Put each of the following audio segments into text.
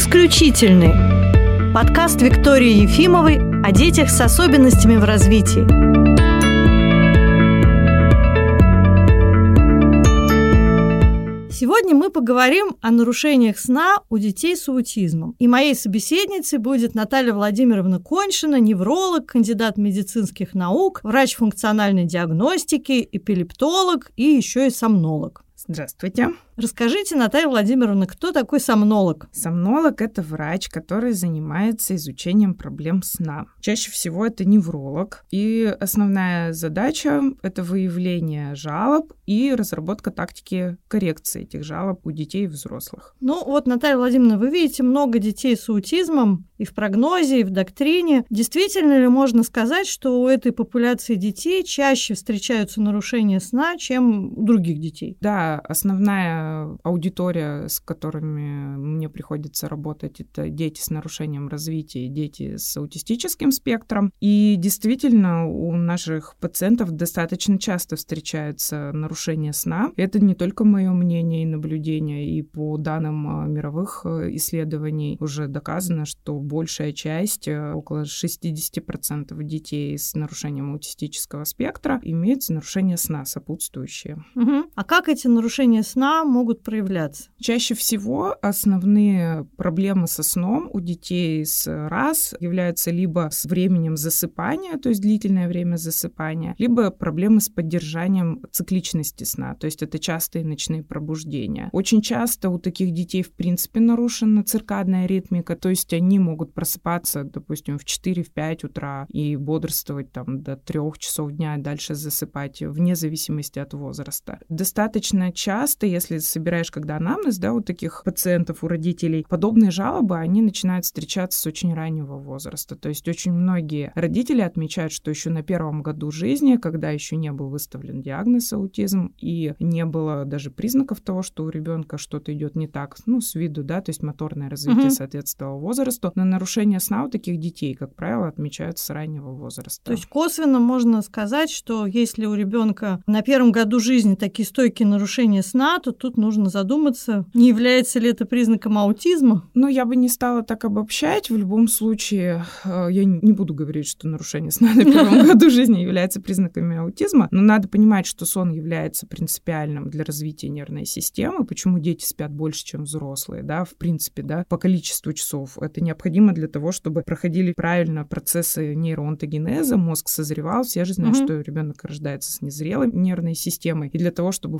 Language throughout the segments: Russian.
исключительны. Подкаст Виктории Ефимовой о детях с особенностями в развитии. Сегодня мы поговорим о нарушениях сна у детей с аутизмом. И моей собеседницей будет Наталья Владимировна Коньшина, невролог, кандидат медицинских наук, врач функциональной диагностики, эпилептолог и еще и сомнолог. Здравствуйте. Расскажите, Наталья Владимировна, кто такой сомнолог? Сомнолог – это врач, который занимается изучением проблем сна. Чаще всего это невролог. И основная задача – это выявление жалоб и разработка тактики коррекции этих жалоб у детей и взрослых. Ну вот, Наталья Владимировна, вы видите много детей с аутизмом и в прогнозе, и в доктрине. Действительно ли можно сказать, что у этой популяции детей чаще встречаются нарушения сна, чем у других детей? Да, основная аудитория, с которыми мне приходится работать, это дети с нарушением развития, дети с аутистическим спектром. И действительно, у наших пациентов достаточно часто встречаются нарушения сна. Это не только мое мнение и наблюдение, и по данным а, мировых э, исследований уже доказано, что большая часть, э, около 60% детей с нарушением аутистического спектра, имеют нарушения сна сопутствующие. Угу. А как эти нарушения сна могут проявляться? Чаще всего основные проблемы со сном у детей с раз являются либо с временем засыпания, то есть длительное время засыпания, либо проблемы с поддержанием цикличности сна, то есть это частые ночные пробуждения. Очень часто у таких детей в принципе нарушена циркадная ритмика, то есть они могут просыпаться, допустим, в 4-5 утра и бодрствовать там до 3 часов дня, дальше засыпать вне зависимости от возраста. Достаточно часто, если собираешь когда анамнез, да, у таких пациентов, у родителей, подобные жалобы, они начинают встречаться с очень раннего возраста. То есть очень многие родители отмечают, что еще на первом году жизни, когда еще не был выставлен диагноз аутизм и не было даже признаков того, что у ребенка что-то идет не так, ну, с виду, да, то есть моторное развитие угу. соответствовало возрасту, но нарушение сна у таких детей, как правило, отмечаются с раннего возраста. То есть косвенно можно сказать, что если у ребенка на первом году жизни такие стойкие нарушения сна, то тут нужно задуматься, не является ли это признаком аутизма? Ну, я бы не стала так обобщать. В любом случае, э, я не буду говорить, что нарушение сна на первом году жизни является признаками аутизма, но надо понимать, что сон является принципиальным для развития нервной системы, почему дети спят больше, чем взрослые, да, в принципе, да, по количеству часов. Это необходимо для того, чтобы проходили правильно процессы нейроонтогенеза, мозг созревал, все же знают, mm-hmm. что ребенок рождается с незрелой нервной системой, и для того, чтобы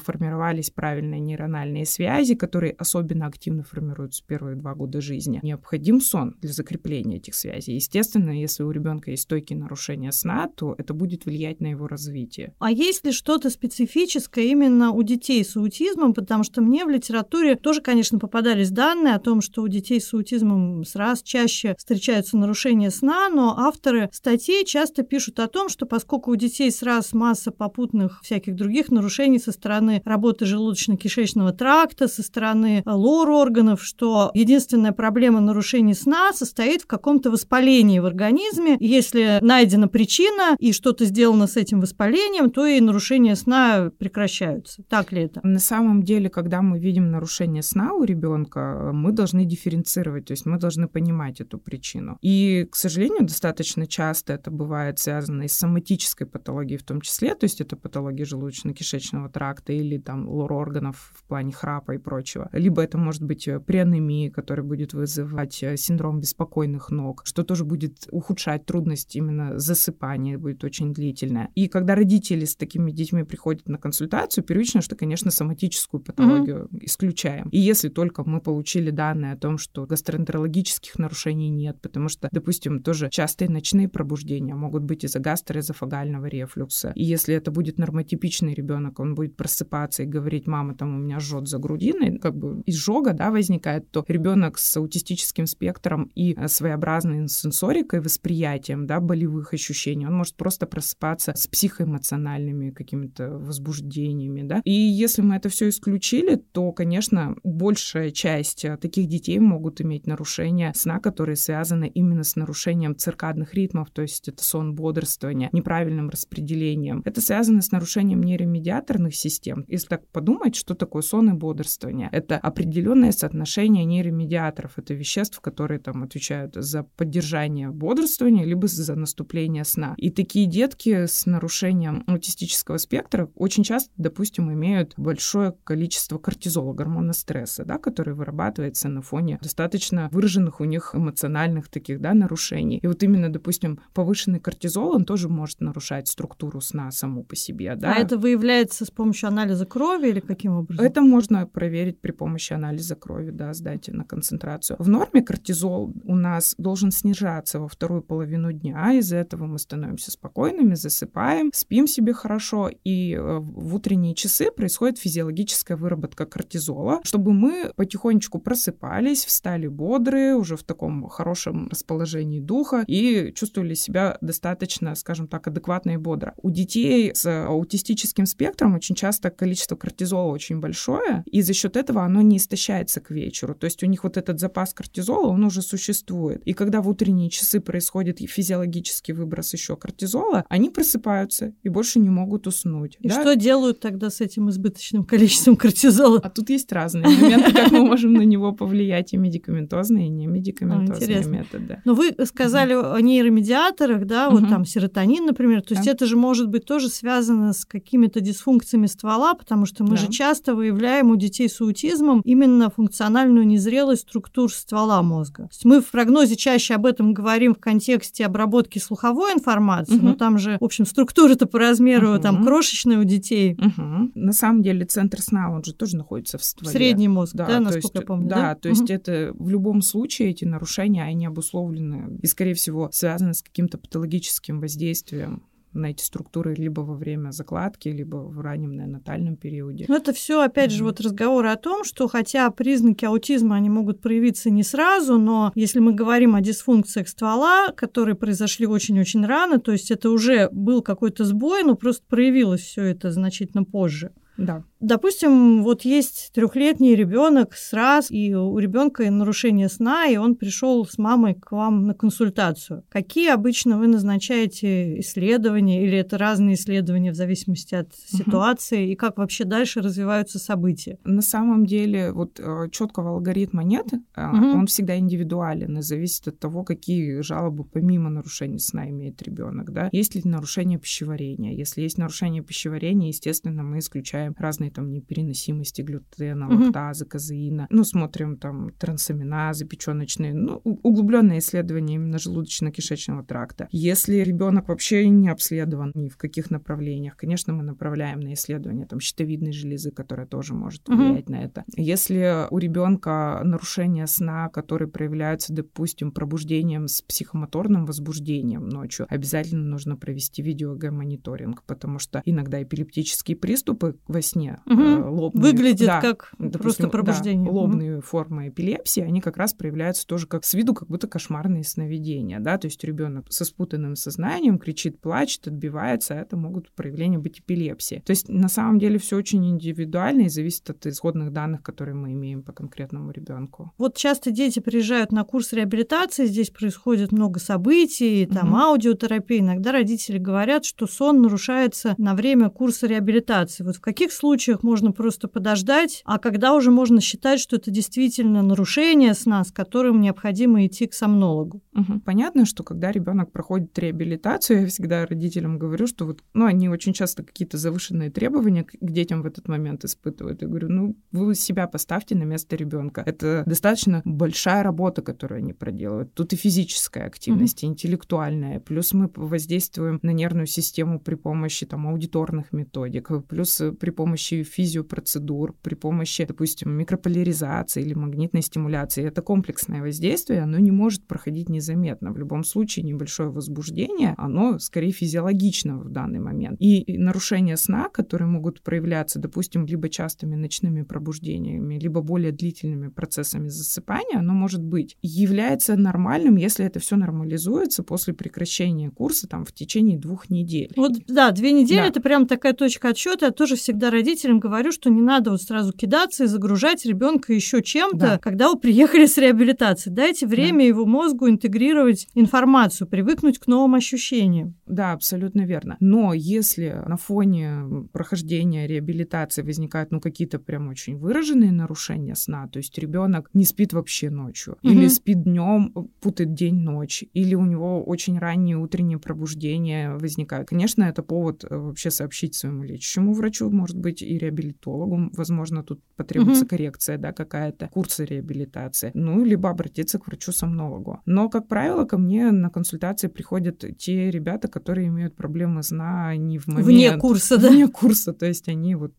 формировались правильные нейрональные связи, которые особенно активно формируются первые два года жизни. Необходим сон для закрепления этих связей. Естественно, если у ребенка есть стойкие нарушения сна, то это будет влиять на его развитие. А есть ли что-то специфическое именно у детей с аутизмом? Потому что мне в литературе тоже, конечно, попадались данные о том, что у детей с аутизмом сразу чаще встречаются нарушения сна, но авторы статей часто пишут о том, что поскольку у детей сразу масса попутных всяких других нарушений со стороны работы желудочно-кишечного тракта, со стороны лор-органов, что единственная проблема нарушений сна состоит в каком-то воспалении в организме. Если найдена причина и что-то сделано с этим воспалением, то и нарушения сна прекращаются. Так ли это? На самом деле, когда мы видим нарушение сна у ребенка, мы должны дифференцировать, то есть мы должны понимать эту причину. И, к сожалению, достаточно часто это бывает связано и с соматической патологией в том числе, то есть это патология желудочно-кишечного тракта или там лор-органов в плане храпа и прочего. Либо это может быть э, при анемии, которая будет вызывать э, синдром беспокойных ног, что тоже будет ухудшать трудность именно засыпания, будет очень длительное. И когда родители с такими детьми приходят на консультацию, первично, что, конечно, соматическую патологию mm-hmm. исключаем. И если только мы получили данные о том, что гастроэнтерологических нарушений нет, потому что, допустим, тоже частые ночные пробуждения могут быть из-за гастроэзофагального рефлюкса. И если это будет нормотипичный ребенок, он будет просыпаться и говорить, мама, там у меня жжет за грудиной, как бы изжога, да, возникает, то ребенок с аутистическим спектром и э, своеобразной сенсорикой, восприятием, да, болевых ощущений, он может просто просыпаться с психоэмоциональными какими-то возбуждениями, да. И если мы это все исключили, то, конечно, большая часть э, таких детей могут иметь нарушения сна, которые связаны именно с нарушением циркадных ритмов, то есть это сон бодрствования, неправильным распределением. Это связано с нарушением нейромедиаторных систем. Если так подумать, что такое сон и бодрствование. Это определенное соотношение нейромедиаторов, это веществ, которые там отвечают за поддержание бодрствования, либо за наступление сна. И такие детки с нарушением аутистического спектра очень часто, допустим, имеют большое количество кортизола, гормона стресса, да, который вырабатывается на фоне достаточно выраженных у них эмоциональных таких да, нарушений. И вот именно, допустим, повышенный кортизол, он тоже может нарушать структуру сна саму по себе. Да? А это выявляется с помощью анализа крови или каким образом? Это можно проверить при помощи анализа крови, да, сдать на концентрацию. В норме кортизол у нас должен снижаться во вторую половину дня, из-за этого мы становимся спокойными, засыпаем, спим себе хорошо, и э, в утренние часы происходит физиологическая выработка кортизола, чтобы мы потихонечку просыпались, встали бодрые, уже в таком хорошем расположении духа и чувствовали себя достаточно, скажем так, адекватно и бодро. У детей с аутистическим спектром очень часто количество кортизола очень большое, и за счет этого оно не истощается к вечеру. То есть у них вот этот запас кортизола, он уже существует. И когда в утренние часы происходит физиологический выброс еще кортизола, они просыпаются и больше не могут уснуть. И да? что делают тогда с этим избыточным количеством кортизола? А тут есть разные моменты, как мы можем на него повлиять, и медикаментозные, и не медикаментозные а, методы. Но вы сказали о нейромедиаторах, да, вот там серотонин, например, то есть это же может быть тоже связано с какими-то дисфункциями ствола, потому что мы же часто выявляем у детей с аутизмом именно функциональную незрелость структур ствола мозга. То есть мы в прогнозе чаще об этом говорим в контексте обработки слуховой информации, угу. но там же, в общем, структура-то по размеру угу. там крошечная у детей. Угу. На самом деле центр сна, он же тоже находится в стволе. Средний мозг, да, да насколько есть, я помню. Да, да? то есть это в любом случае эти нарушения, они обусловлены и, скорее всего, связаны с каким-то патологическим воздействием на эти структуры либо во время закладки, либо в раннем неонатальном периоде. Но это все, опять mm-hmm. же, вот разговоры о том, что хотя признаки аутизма, они могут проявиться не сразу, но если мы говорим о дисфункциях ствола, которые произошли очень-очень рано, то есть это уже был какой-то сбой, но просто проявилось все это значительно позже. Да. Допустим, вот есть трехлетний ребенок с раз, и у ребенка нарушение сна, и он пришел с мамой к вам на консультацию. Какие обычно вы назначаете исследования, или это разные исследования в зависимости от ситуации, угу. и как вообще дальше развиваются события? На самом деле, вот э, четкого алгоритма нет, угу. он всегда индивидуален и зависит от того, какие жалобы помимо нарушения сна имеет ребенок. Да? Есть ли нарушение пищеварения? Если есть нарушение пищеварения, естественно, мы исключаем разные разные там непереносимости глютена, угу. лактазы, казеина. Ну, смотрим там трансаминазы печеночные, ну, углубленное исследование именно желудочно-кишечного тракта. Если ребенок вообще не обследован ни в каких направлениях, конечно, мы направляем на исследование там щитовидной железы, которая тоже может влиять угу. на это. Если у ребенка нарушение сна, которые проявляются, допустим, пробуждением с психомоторным возбуждением ночью, обязательно нужно провести видеогомониторинг, потому что иногда эпилептические приступы во сне угу. лобные. Выглядит да, как допустим, просто пробуждение. Да, лобные угу. формы эпилепсии, они как раз проявляются тоже как с виду, как будто кошмарные сновидения, да, то есть ребенок со спутанным сознанием кричит, плачет, отбивается, а это могут проявления быть эпилепсии. То есть на самом деле все очень индивидуально и зависит от исходных данных, которые мы имеем по конкретному ребенку. Вот часто дети приезжают на курс реабилитации, здесь происходит много событий, там угу. аудиотерапия, иногда родители говорят, что сон нарушается на время курса реабилитации. Вот в каких случаях случаях можно просто подождать, а когда уже можно считать, что это действительно нарушение сна, с которым необходимо идти к сомнологу. Угу. Понятно, что когда ребенок проходит реабилитацию, я всегда родителям говорю, что вот, ну, они очень часто какие-то завышенные требования к детям в этот момент испытывают. Я говорю, ну, вы себя поставьте на место ребенка. Это достаточно большая работа, которую они проделывают. Тут и физическая активность, угу. и интеллектуальная. Плюс мы воздействуем на нервную систему при помощи там аудиторных методик, плюс при помощи физиопроцедур, при помощи, допустим, микрополяризации или магнитной стимуляции. Это комплексное воздействие, оно не может проходить незаметно. В любом случае небольшое возбуждение, оно скорее физиологично в данный момент. И нарушения сна, которые могут проявляться, допустим, либо частыми ночными пробуждениями, либо более длительными процессами засыпания, оно может быть. Является нормальным, если это все нормализуется после прекращения курса там в течение двух недель. Вот да, две недели да. это прям такая точка отсчета. Я тоже всегда всегда родителям говорю, что не надо вот сразу кидаться и загружать ребенка еще чем-то, Да. когда вы приехали с реабилитации. Дайте время его мозгу интегрировать информацию, привыкнуть к новым ощущениям. Да, абсолютно верно. Но если на фоне прохождения реабилитации возникают ну, какие-то прям очень выраженные нарушения сна, то есть ребенок не спит вообще ночью, Мгм. или спит днем, путает день-ночь, или у него очень ранние утренние пробуждения возникают. Конечно, это повод э, вообще сообщить своему лечащему врачу, может быть, и реабилитологу. Возможно, тут потребуется Мгм. коррекция, да, какая-то, курсы реабилитации. Ну, либо обратиться к врачу-сомнологу. Но, как правило, ко мне на консультации приходят те ребята, которые имеют проблемы сна не в момент... Вне курса, да? Вне курса, то есть они вот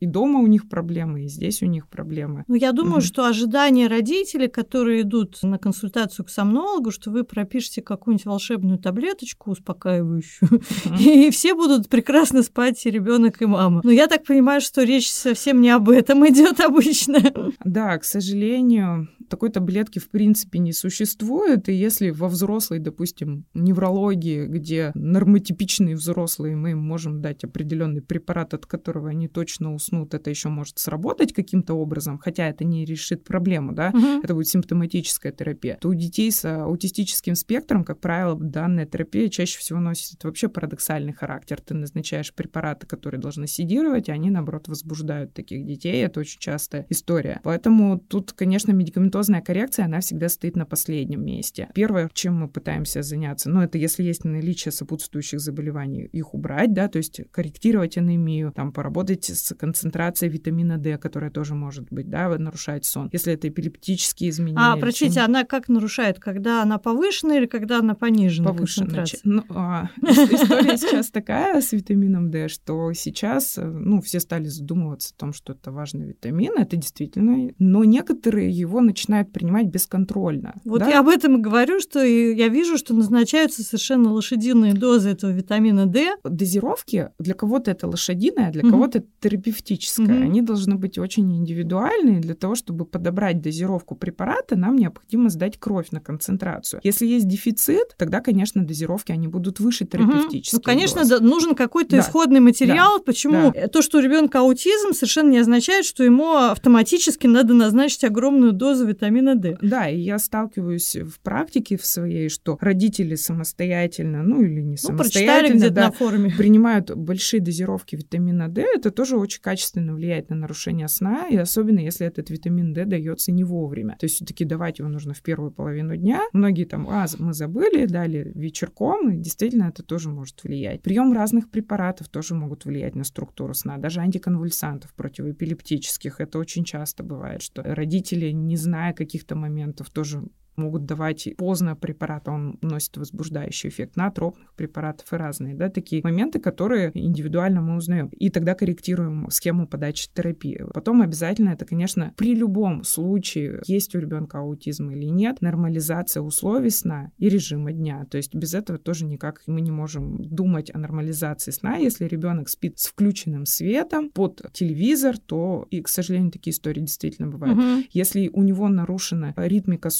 и дома у них проблемы, и здесь у них проблемы. Ну, я думаю, Мгм. что ожидания родителей, которые идут на консультацию к сомнологу, что вы пропишете какую-нибудь волшебную таблеточку успокаивающую, Мгм. и все будут прекрасно спать, и ребенок, и мама. Но я так понимаю, что речь совсем не об этом идет обычно. Да, к сожалению, такой таблетки в принципе не существует, и если во взрослой, допустим, неврологии, где нормотипичные взрослые, мы им можем дать определенный препарат, от которого они точно уснут, это еще может сработать каким-то образом, хотя это не решит проблему, да, Мгм. это будет симптоматическая терапия, то у детей с аутистическим спектром, как правило, данная терапия чаще всего носит вообще парадоксальный характер. Ты назначаешь препараты, которые должны седировать, а они, наоборот, возбуждают таких детей. Это очень частая история. Поэтому тут, конечно, медикаментозная коррекция, она всегда стоит на последнем месте. Первое, чем мы пытаемся заняться, ну, это если есть наличие сопутствующих заболеваний, их убрать, да, то есть корректировать анемию, там, поработать с концентрацией витамина D, которая тоже может быть, да, нарушать сон. Если это эпилептические изменения. А, простите, она как нарушает? Когда она повышенная или когда она понижена концентрация? Ну, а, ис- история сейчас такая с витамином D, что сейчас, ну, все стали задумываться о том, что это важный витамин, это действительно, но некоторые его начинают принимать бесконтрольно. Вот да? я об этом и говорю, что я вижу, что назначаются совершенно лошадиные дозы этого витамина D. Дозировки для кого-то это лошадиная, для Мгм. кого-то это терапевтическая. Мгм. Они должны быть очень индивидуальные. Для того, чтобы подобрать дозировку препарата, нам необходимо сдать кровь на концентрацию. Если есть дефицит, тогда, конечно, дозировки они будут выше терапевтических. Ну, конечно, доз. да, нужен какой-то Да. исходный материал. Почему Да. то, что у ребенка аутизм, совершенно не означает, что ему автоматически надо назначить огромную дозу витамина D. Да, и я сталкиваюсь в практике в своей, что родители самостоятельно, ну или не Ну, самостоятельно, да, на форуме. принимают большие дозировки витамина D, это тоже очень качественно влияет на нарушение сна, и особенно если этот витамин D дается не вовремя. То есть все-таки давать его нужно в первую половину дня. Многие там, а, мы забыли, дали вечерком, и действительно это тоже может влиять. Прием разных препаратов тоже могут влиять на структуру сна, даже антиконвульсантов противоэпилептических. Это очень часто бывает, что родители, не зная каких-то моментов, тоже могут давать поздно препарат, а он носит возбуждающий эффект, натропных препаратов и разные, да, такие моменты, которые индивидуально мы узнаем. И тогда корректируем схему подачи терапии. Потом обязательно это, конечно, при любом случае, есть у ребенка аутизм или нет, нормализация условий сна и режима дня. То есть без этого тоже никак мы не можем думать о нормализации сна. Если ребенок спит с включенным светом под телевизор, то, и, к сожалению, такие истории действительно бывают. Мгм. Если у него нарушена ритмика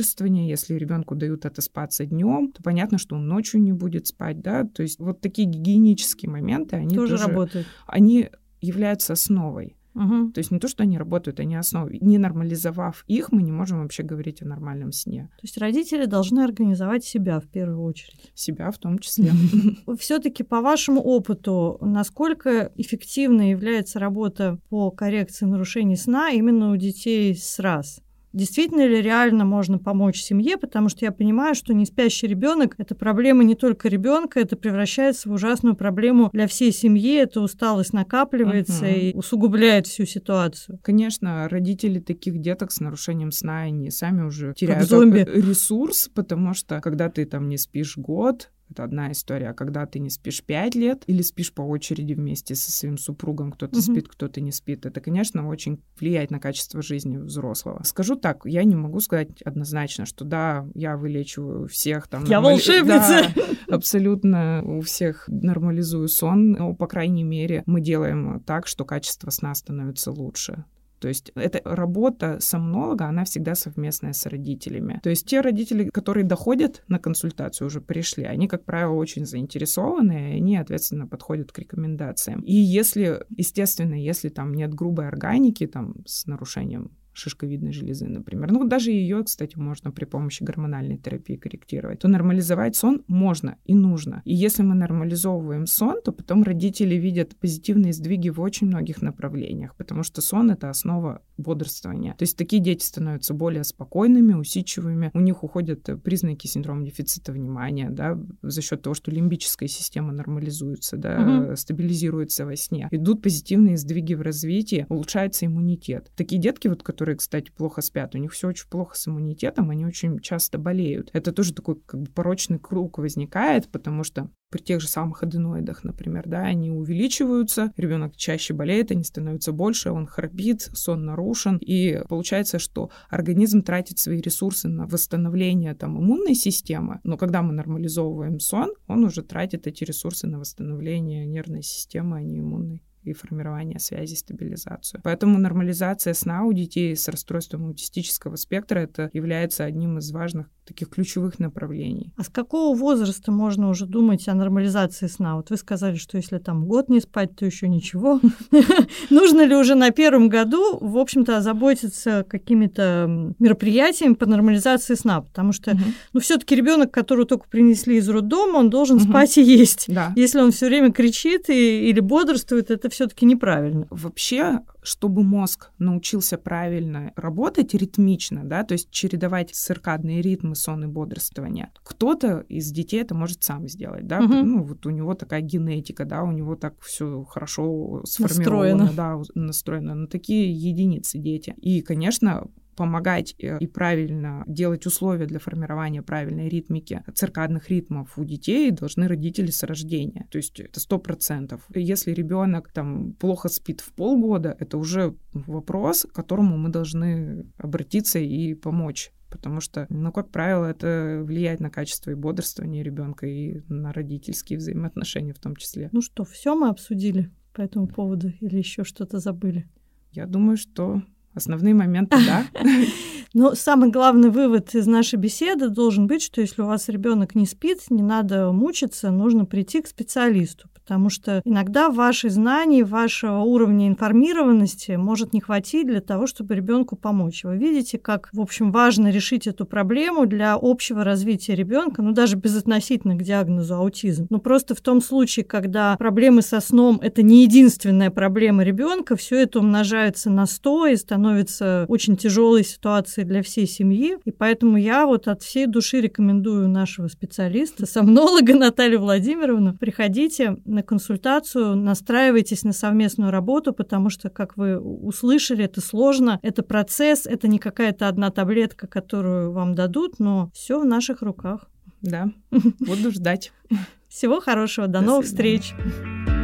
сон-бодрствования, если ребенку дают отоспаться днем, то понятно, что он ночью не будет спать, да, то есть вот такие гигиенические моменты, они Тоже тоже, работает. они являются основой. Мгм. То есть не то, что они работают, они основой. Не нормализовав их, мы не можем вообще говорить о нормальном сне. То есть родители должны организовать себя в первую очередь. Себя в том числе. Все-таки по вашему опыту, насколько эффективной является работа по коррекции нарушений сна именно у детей с РАС? Действительно ли реально можно помочь семье? Потому что я понимаю, что не спящий ребенок это проблема не только ребенка, это превращается в ужасную проблему для всей семьи. Эта усталость накапливается Мгм. и усугубляет всю ситуацию. Конечно, родители таких деток с нарушением сна, они сами уже теряют зомби. ресурс, потому что когда ты там не спишь год, это одна история. А когда ты не спишь пять лет или спишь по очереди вместе со своим супругом, кто-то Мгм. спит, кто-то не спит, это, конечно, очень влияет на качество жизни взрослого. Скажу так, я не могу сказать однозначно, что да, я вылечиваю всех там. Я нормали- волшебница! Да, абсолютно у всех нормализую сон, но, по крайней мере, мы делаем так, что качество сна становится лучше. То есть эта работа сомнолога, она всегда совместная с родителями. То есть те родители, которые доходят на консультацию, уже пришли, они, как правило, очень заинтересованы, и они ответственно подходят к рекомендациям. И если, естественно, если там нет грубой органики, там, с нарушением шишковидной железы, например. Ну, даже ее, кстати, можно при помощи гормональной терапии корректировать. То нормализовать сон можно и нужно. И если мы нормализовываем сон, то потом родители видят позитивные сдвиги в очень многих направлениях, потому что сон — это основа бодрствования. То есть такие дети становятся более спокойными, усидчивыми, у них уходят признаки синдрома дефицита внимания, да, за счет того, что лимбическая система нормализуется, да, угу. стабилизируется во сне. Идут позитивные сдвиги в развитии, улучшается иммунитет. Такие детки, вот, которые которые, кстати, плохо спят, у них все очень плохо с иммунитетом, они очень часто болеют. Это тоже такой как бы порочный круг возникает, потому что при тех же самых аденоидах, например, да, они увеличиваются, ребенок чаще болеет, они становятся больше, он храпит, сон нарушен, и получается, что организм тратит свои ресурсы на восстановление там иммунной системы, но когда мы нормализовываем сон, он уже тратит эти ресурсы на восстановление нервной системы, а не иммунной и формирование связи, стабилизацию. Поэтому нормализация сна у детей с расстройством аутистического спектра это является одним из важных таких ключевых направлений. А с какого возраста можно уже думать о нормализации сна? Вот вы сказали, что если там год не спать, то еще ничего. Нужно ли уже на первом году, в общем-то, озаботиться какими-то мероприятиями по нормализации сна? Потому что, ну, все-таки ребенок, которого только принесли из роддома, он должен спать и есть. Если он все время кричит или бодрствует, это все-таки неправильно. Вообще, чтобы мозг научился правильно работать ритмично, да, то есть чередовать циркадные ритмы сон и бодрствования, кто-то из детей это может сам сделать, да, угу. ну вот у него такая генетика, да, у него так все хорошо сформировано, настроено. да, настроено, но такие единицы дети. И, конечно, помогать э, и правильно делать условия для формирования правильной ритмики циркадных ритмов у детей должны родители с рождения. То есть это сто процентов. Если ребенок там плохо спит в полгода, это уже вопрос, к которому мы должны обратиться и помочь потому что, ну, как правило, это влияет на качество и бодрствование ребенка, и на родительские взаимоотношения в том числе. Ну что, все мы обсудили по этому поводу или еще что-то забыли? Я думаю, что Основные моменты, да. Но самый главный вывод из нашей беседы должен быть, что если у вас ребенок не спит, не надо мучиться, нужно прийти к специалисту, потому что иногда ваши знаний, вашего уровня информированности может не хватить для того, чтобы ребенку помочь. Вы видите, как, в общем, важно решить эту проблему для общего развития ребенка, ну даже безотносительно к диагнозу аутизм. Но просто в том случае, когда проблемы со сном это не единственная проблема ребенка, все это умножается на 100 и становится очень тяжелой ситуацией для всей семьи. И поэтому я вот от всей души рекомендую нашего специалиста, сомнолога Наталью Владимировну, приходите на на консультацию, настраивайтесь на совместную работу, потому что, как вы услышали, это сложно, это процесс, это не какая-то одна таблетка, которую вам дадут, но все в наших руках. Да, буду ждать. Всего хорошего, до, до новых свидания. встреч.